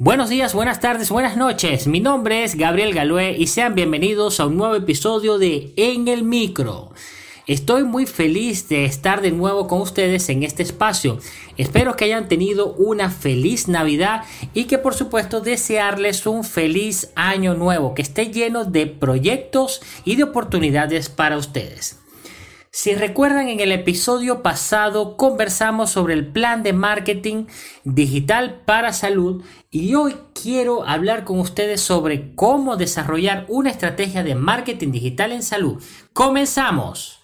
Buenos días, buenas tardes, buenas noches. Mi nombre es Gabriel Galué y sean bienvenidos a un nuevo episodio de En el Micro. Estoy muy feliz de estar de nuevo con ustedes en este espacio. Espero que hayan tenido una feliz Navidad y que por supuesto desearles un feliz año nuevo, que esté lleno de proyectos y de oportunidades para ustedes. Si recuerdan en el episodio pasado conversamos sobre el plan de marketing digital para salud y hoy quiero hablar con ustedes sobre cómo desarrollar una estrategia de marketing digital en salud. Comenzamos.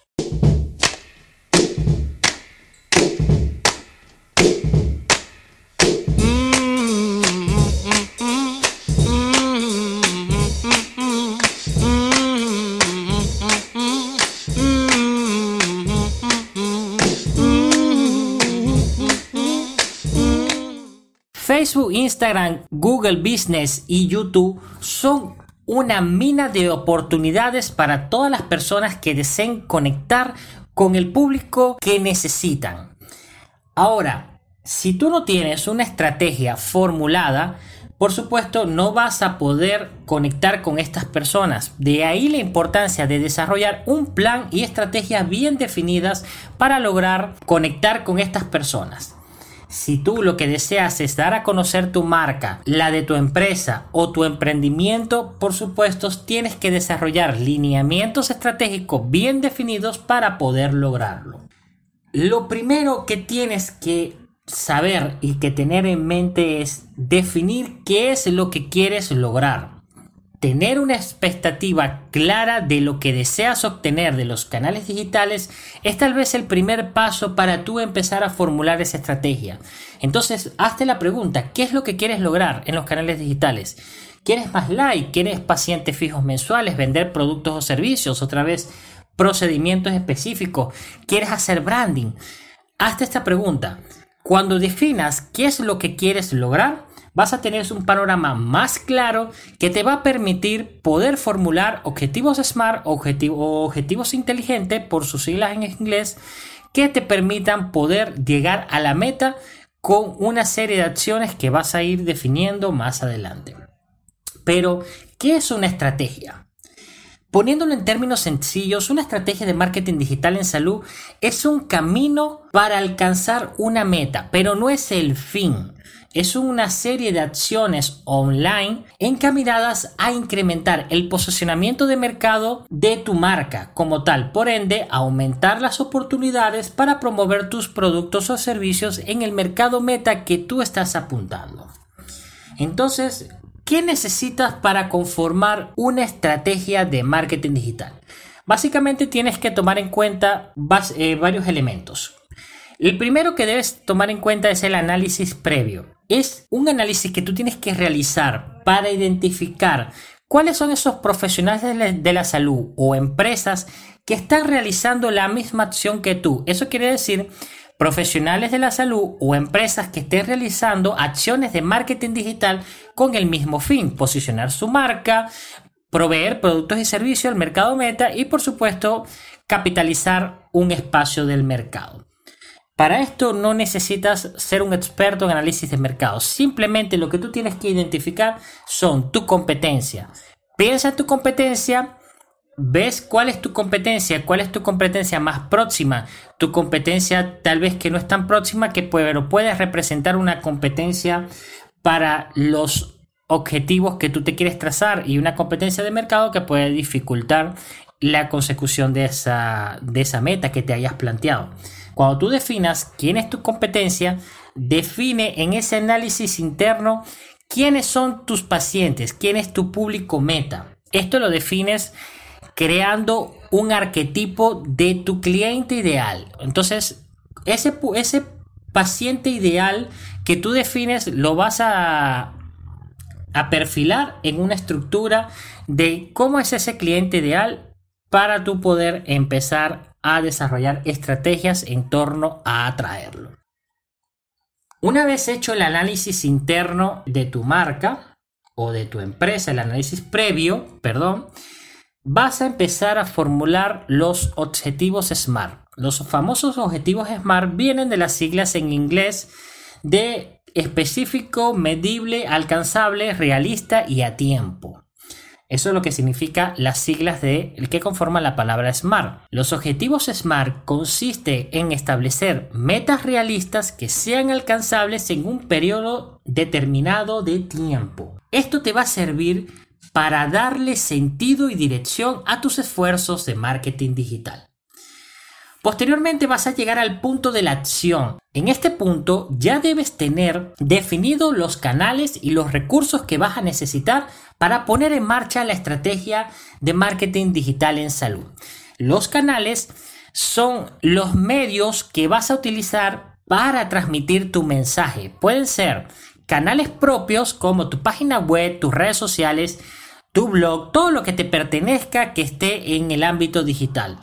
Facebook, Instagram, Google Business y YouTube son una mina de oportunidades para todas las personas que deseen conectar con el público que necesitan. Ahora, si tú no tienes una estrategia formulada, por supuesto no vas a poder conectar con estas personas. De ahí la importancia de desarrollar un plan y estrategias bien definidas para lograr conectar con estas personas. Si tú lo que deseas es dar a conocer tu marca, la de tu empresa o tu emprendimiento, por supuesto, tienes que desarrollar lineamientos estratégicos bien definidos para poder lograrlo. Lo primero que tienes que saber y que tener en mente es definir qué es lo que quieres lograr tener una expectativa clara de lo que deseas obtener de los canales digitales es tal vez el primer paso para tú empezar a formular esa estrategia. Entonces, hazte la pregunta, ¿qué es lo que quieres lograr en los canales digitales? ¿Quieres más like? ¿Quieres pacientes fijos mensuales? ¿Vender productos o servicios? Otra vez, procedimientos específicos. ¿Quieres hacer branding? Hazte esta pregunta. Cuando definas qué es lo que quieres lograr, vas a tener un panorama más claro que te va a permitir poder formular objetivos SMART o objetivos inteligentes por sus siglas en inglés que te permitan poder llegar a la meta con una serie de acciones que vas a ir definiendo más adelante. Pero, ¿qué es una estrategia? Poniéndolo en términos sencillos, una estrategia de marketing digital en salud es un camino para alcanzar una meta, pero no es el fin es una serie de acciones online encaminadas a incrementar el posicionamiento de mercado de tu marca como tal, por ende aumentar las oportunidades para promover tus productos o servicios en el mercado meta que tú estás apuntando. Entonces, ¿qué necesitas para conformar una estrategia de marketing digital? Básicamente tienes que tomar en cuenta eh, varios elementos. El primero que debes tomar en cuenta es el análisis previo es un análisis que tú tienes que realizar para identificar cuáles son esos profesionales de la, salud o empresas que están realizando la misma acción que tú. Eso quiere decir profesionales de la salud o empresas que estén realizando acciones de marketing digital con el mismo fin, posicionar su marca, proveer productos y servicios al mercado meta y por supuesto capitalizar un espacio del mercado. Para esto no necesitas ser un experto en análisis de mercado. Simplemente lo que tú tienes que identificar son tu competencia. Piensa en tu competencia, ves cuál es tu competencia, cuál es tu competencia más próxima, tu competencia tal vez que no es tan próxima que pero representar una competencia para los objetivos que tú te quieres trazar y una competencia de mercado que puede dificultar la consecución de esa, de esa meta que te hayas planteado. Cuando tú definas quién es tu competencia, define en ese análisis interno quiénes son tus pacientes, quién es tu público meta. Esto lo defines creando un arquetipo de tu cliente ideal. Entonces, ese, ese paciente ideal que tú defines lo vas a, a perfilar en una estructura de cómo es ese cliente ideal para tu poder empezar a desarrollar estrategias en torno a atraerlo. Una vez hecho el análisis interno de tu marca o de tu empresa, el análisis previo, perdón, vas a empezar a formular los objetivos SMART. Los famosos objetivos SMART vienen de las siglas en inglés de específico, medible, alcanzable, realista y a tiempo. Eso es lo que significa las siglas de el que conforman la palabra SMART. Los objetivos SMART consiste en establecer metas realistas que sean alcanzables en un periodo determinado de tiempo. Esto te va a servir para darle sentido y dirección a tus esfuerzos de marketing digital. Posteriormente vas a llegar al punto de la acción. En este punto ya debes tener definidos los canales y los recursos que vas a necesitar para poner en marcha la estrategia de marketing digital en salud. Los canales son los medios que vas a utilizar para transmitir tu mensaje. Pueden ser canales propios como tu página web, tus redes sociales, tu blog, todo lo que te pertenezca que esté en el ámbito digital.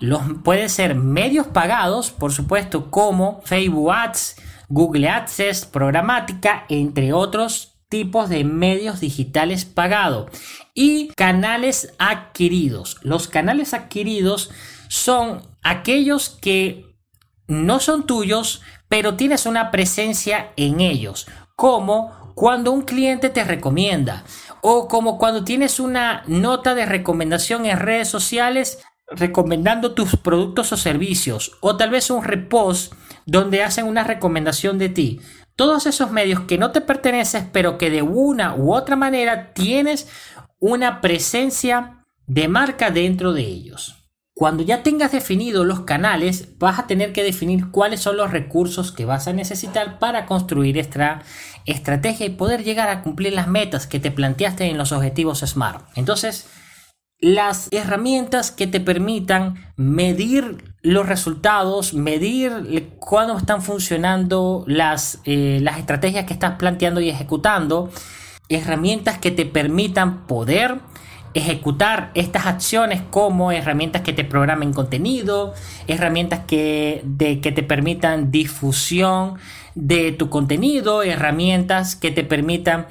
Los, pueden ser medios pagados, por supuesto, como Facebook Ads, Google Ads, programática, entre otros tipos de medios digitales pagados y canales adquiridos. Los canales adquiridos son aquellos que no son tuyos, pero tienes una presencia en ellos, como cuando un cliente te recomienda o como cuando tienes una nota de recomendación en redes sociales recomendando tus productos o servicios o tal vez un repost donde hacen una recomendación de ti. Todos esos medios que no te pertenecen pero que de una u otra manera tienes una presencia de marca dentro de ellos. Cuando ya tengas definidos los canales, vas a tener que definir cuáles son los recursos que vas a necesitar para construir esta estrategia y poder llegar a cumplir las metas que te planteaste en los objetivos SMART. Entonces, las herramientas que te permitan medir los resultados, medir cuándo están funcionando las, eh, las estrategias que estás planteando y ejecutando, herramientas que te permitan poder ejecutar estas acciones como herramientas que te programen contenido, herramientas que, de, que te permitan difusión de tu contenido, herramientas que te permitan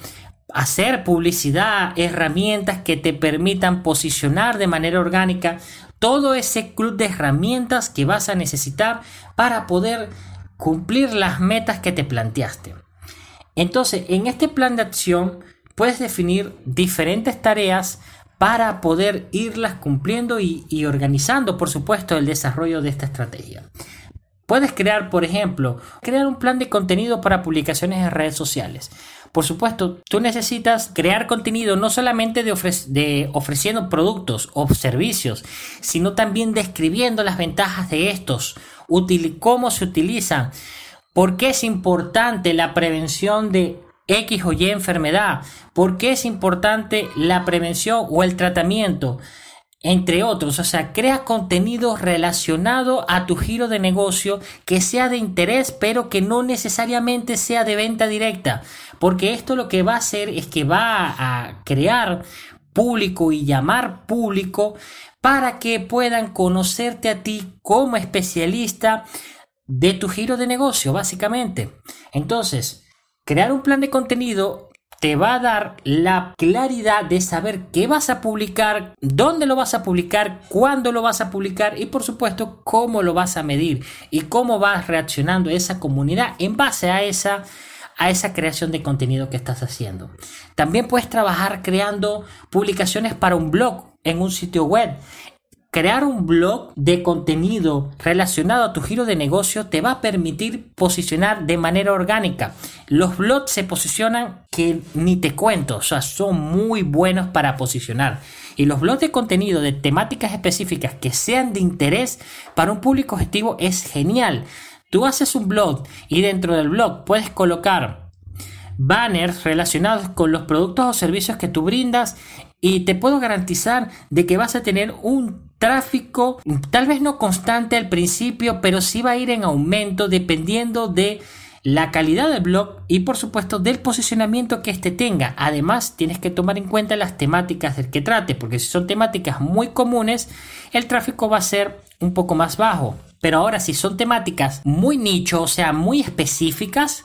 hacer publicidad, herramientas que te permitan posicionar de manera orgánica, todo ese club de herramientas que vas a necesitar para poder cumplir las metas que te planteaste. Entonces, en este plan de acción puedes definir diferentes tareas para poder irlas cumpliendo y, organizando, por supuesto, el desarrollo de esta estrategia. Puedes crear, por ejemplo, crear un plan de contenido para publicaciones en redes sociales. Por supuesto, tú necesitas crear contenido no solamente de, ofreciendo productos o servicios, sino también describiendo las ventajas de estos, cómo se utilizan, por qué es importante la prevención de X o Y enfermedad, por qué es importante la prevención o el tratamiento entre otros. O sea, crea contenido relacionado a tu giro de negocio que sea de interés, pero que no necesariamente sea de venta directa. Porque esto lo que va a hacer es que va a crear público y llamar público para que puedan conocerte a ti como especialista de tu giro de negocio, básicamente. Entonces, crear un plan de contenido te va a dar la claridad de saber qué vas a publicar, dónde lo vas a publicar, cuándo lo vas a publicar y por supuesto cómo lo vas a medir y cómo vas reaccionando esa comunidad en base a esa a esa creación de contenido que estás haciendo. También puedes trabajar creando publicaciones para un blog en un sitio web Crear un blog de contenido relacionado a tu giro de negocio te va a permitir posicionar de manera orgánica. Los blogs se posicionan que ni te cuento, o sea, son muy buenos para posicionar. Y los blogs de contenido de temáticas específicas que sean de interés para un público objetivo es genial. Tú haces un blog y dentro del blog puedes colocar banners relacionados con los productos o servicios que tú brindas y te puedo garantizar de que vas a tener un tráfico, tal vez no constante al principio, pero sí va a ir en aumento dependiendo de la calidad del blog y por supuesto del posicionamiento que éste tenga. Además, tienes que tomar en cuenta las temáticas del que trate, porque si son temáticas muy comunes, el tráfico va a ser un poco más bajo. Pero ahora, si son temáticas muy nicho, o sea, muy específicas,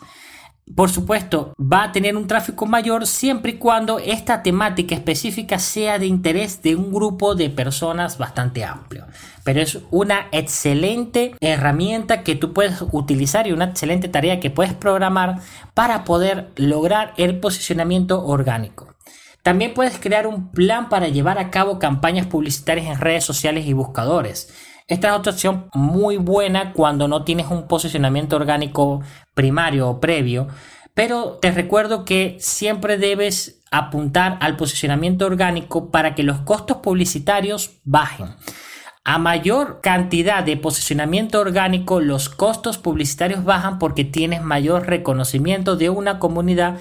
por supuesto, va a tener un tráfico mayor siempre y cuando esta temática específica sea de interés de un grupo de personas bastante amplio. Pero es una excelente herramienta que tú puedes utilizar y una excelente tarea que puedes programar para poder lograr el posicionamiento orgánico. También puedes crear un plan para llevar a cabo campañas publicitarias en redes sociales y buscadores. Esta es otra opción muy buena cuando no tienes un posicionamiento orgánico primario o previo, pero te recuerdo que siempre debes apuntar al posicionamiento orgánico para que los costos publicitarios bajen. A mayor cantidad de posicionamiento orgánico, los costos publicitarios bajan porque tienes mayor reconocimiento de una comunidad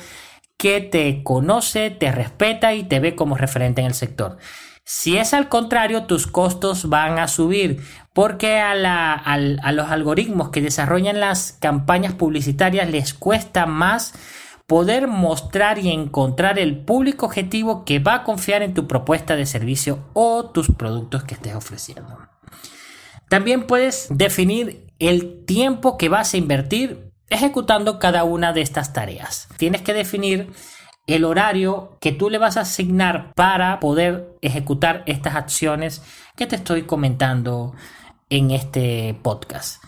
que te conoce, te respeta y te ve como referente en el sector. Si es al contrario, tus costos van a subir porque a, los algoritmos que desarrollan las campañas publicitarias les cuesta más poder mostrar y encontrar el público objetivo que va a confiar en tu propuesta de servicio o tus productos que estés ofreciendo. También puedes definir el tiempo que vas a invertir ejecutando cada una de estas tareas. Tienes que definir el horario que tú le vas a asignar para poder ejecutar estas acciones que te estoy comentando en este podcast.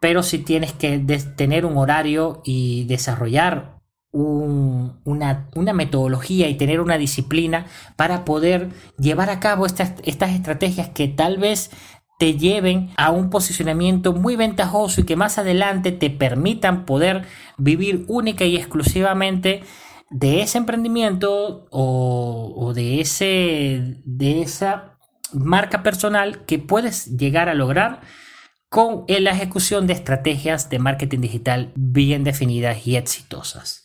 Pero si tienes que tener un horario y desarrollar una, metodología y tener una disciplina para poder llevar a cabo estas, estas estrategias que tal vez te lleven a un posicionamiento muy ventajoso y que más adelante te permitan poder vivir única y exclusivamente de ese emprendimiento o, de, ese, de esa marca personal que puedes llegar a lograr con la ejecución de estrategias de marketing digital bien definidas y exitosas.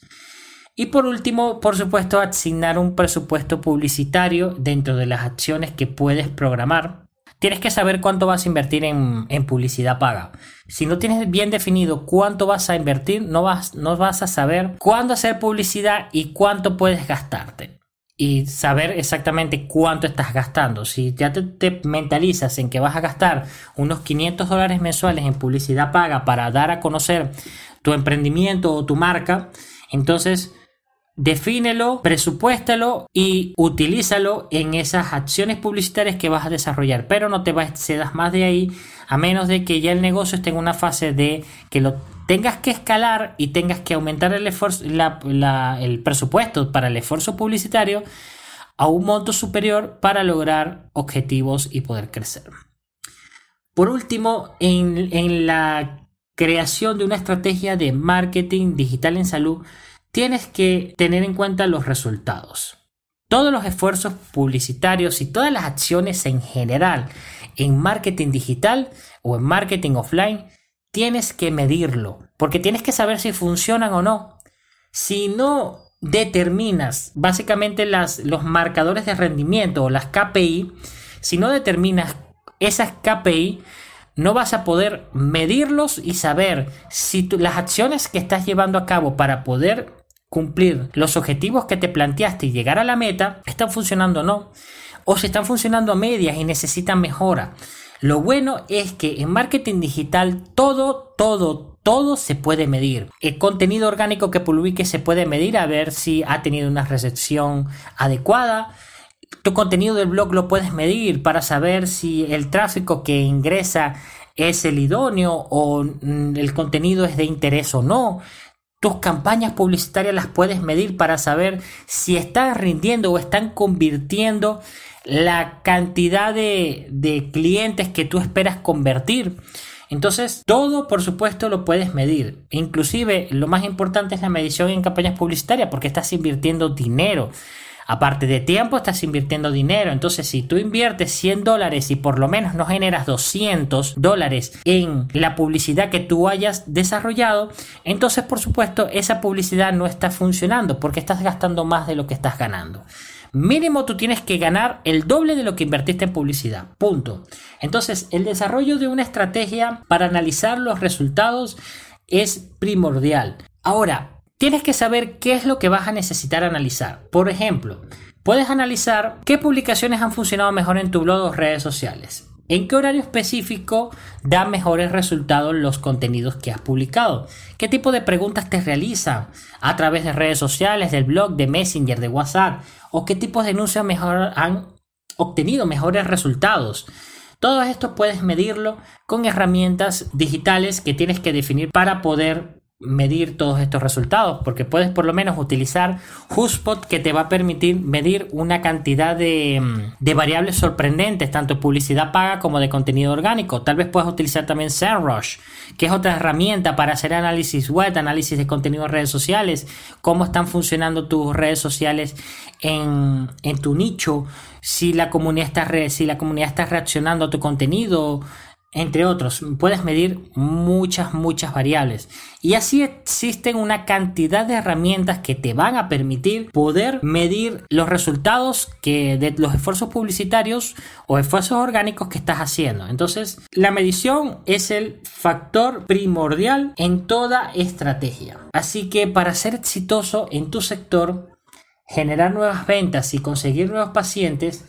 Y por último, por supuesto, asignar un presupuesto publicitario dentro de las acciones que puedes programar tienes que saber cuánto vas a invertir en, publicidad paga. Si no tienes bien definido cuánto vas a invertir, no vas, no vas a saber cuándo hacer publicidad y cuánto puedes gastarte. Y saber exactamente cuánto estás gastando. Si ya te, te mentalizas en que vas a gastar unos 500 dólares mensuales en publicidad paga para dar a conocer tu emprendimiento o tu marca, entonces Defínelo, presupuéstalo y utilízalo en esas acciones publicitarias que vas a desarrollar, pero no te excedas más de ahí a menos de que ya el negocio esté en una fase de que lo tengas que escalar y tengas que aumentar el, esfuerzo, el presupuesto para el esfuerzo publicitario a un monto superior para lograr objetivos y poder crecer. Por último, en, en la creación de una estrategia de marketing digital en salud, tienes que tener en cuenta los resultados. Todos los esfuerzos publicitarios y todas las acciones en general en marketing digital o en marketing offline, tienes que medirlo, porque tienes que saber si funcionan o no. Si no determinas básicamente los marcadores de rendimiento o las KPI, si no determinas esas KPI, no vas a poder medirlos y saber si las acciones que estás llevando a cabo para poder cumplir los objetivos que te planteaste y llegar a la meta, están funcionando o no. O si están funcionando a medias y necesitan mejora. Lo bueno es que en marketing digital todo, todo, todo se puede medir. El contenido orgánico que publique se puede medir a ver si ha tenido una recepción adecuada. Tu contenido del blog lo puedes medir para saber si el tráfico que ingresa es el idóneo o mm, el contenido es de interés o no. Tus campañas publicitarias las puedes medir para saber si están rindiendo o están convirtiendo la cantidad de, clientes que tú esperas convertir. Entonces, todo por supuesto lo puedes medir. Inclusive, lo más importante es la medición en campañas publicitarias porque estás invirtiendo dinero. Aparte de tiempo, estás invirtiendo dinero. Entonces, si tú inviertes 100 dólares y por lo menos no generas 200 dólares en la publicidad que tú hayas desarrollado, entonces, por supuesto, esa publicidad no está funcionando porque estás gastando más de lo que estás ganando. Mínimo tú tienes que ganar el doble de lo que invertiste en publicidad. Punto. Entonces, el desarrollo de una estrategia para analizar los resultados es primordial. Ahora, tienes que saber qué es lo que vas a necesitar analizar. Por ejemplo, puedes analizar qué publicaciones han funcionado mejor en tu blog o redes sociales. en qué horario específico da mejores resultados los contenidos que has publicado. ¿Qué tipo de preguntas te realizan a través de redes sociales, del blog, de Messenger, de WhatsApp? ¿O qué tipos de anuncios mejor han obtenido mejores resultados? Todo esto puedes medirlo con herramientas digitales que tienes que definir para poder medir todos estos resultados, porque puedes por lo menos utilizar HubSpot que te va a permitir medir una cantidad de, de, variables sorprendentes, tanto publicidad paga como de contenido orgánico. Tal vez puedas utilizar también SEMrush, que es otra herramienta para hacer análisis web, análisis de contenido en redes sociales, cómo están funcionando tus redes sociales en, en tu nicho, si la comunidad está, re, si la comunidad está reaccionando a tu contenido, entre otros. Puedes medir muchas, muchas variables. Y así existen una cantidad de herramientas que te van a permitir poder medir los resultados que de los esfuerzos publicitarios o esfuerzos orgánicos que estás haciendo. Entonces, la medición es el factor primordial en toda estrategia. Así que para ser exitoso en tu sector, generar nuevas ventas y conseguir nuevos pacientes,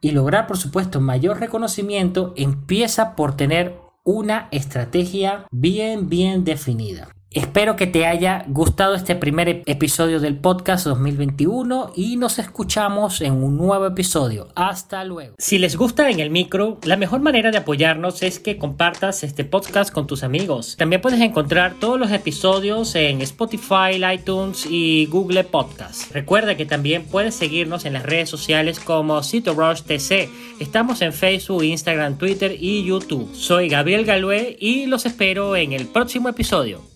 y lograr, por supuesto, mayor reconocimiento empieza por tener una estrategia bien, bien definida. Espero que te haya gustado este primer episodio del podcast 2021 y nos escuchamos en un nuevo episodio. Hasta luego. Si les gusta en el micro, la mejor manera de apoyarnos es que compartas este podcast con tus amigos. También puedes encontrar todos los episodios en Spotify, iTunes y Google Podcast. Recuerda que también puedes seguirnos en las redes sociales como CitoRush TC. Estamos en Facebook, Instagram, Twitter y YouTube. Soy Gabriel Galué y los espero en el próximo episodio.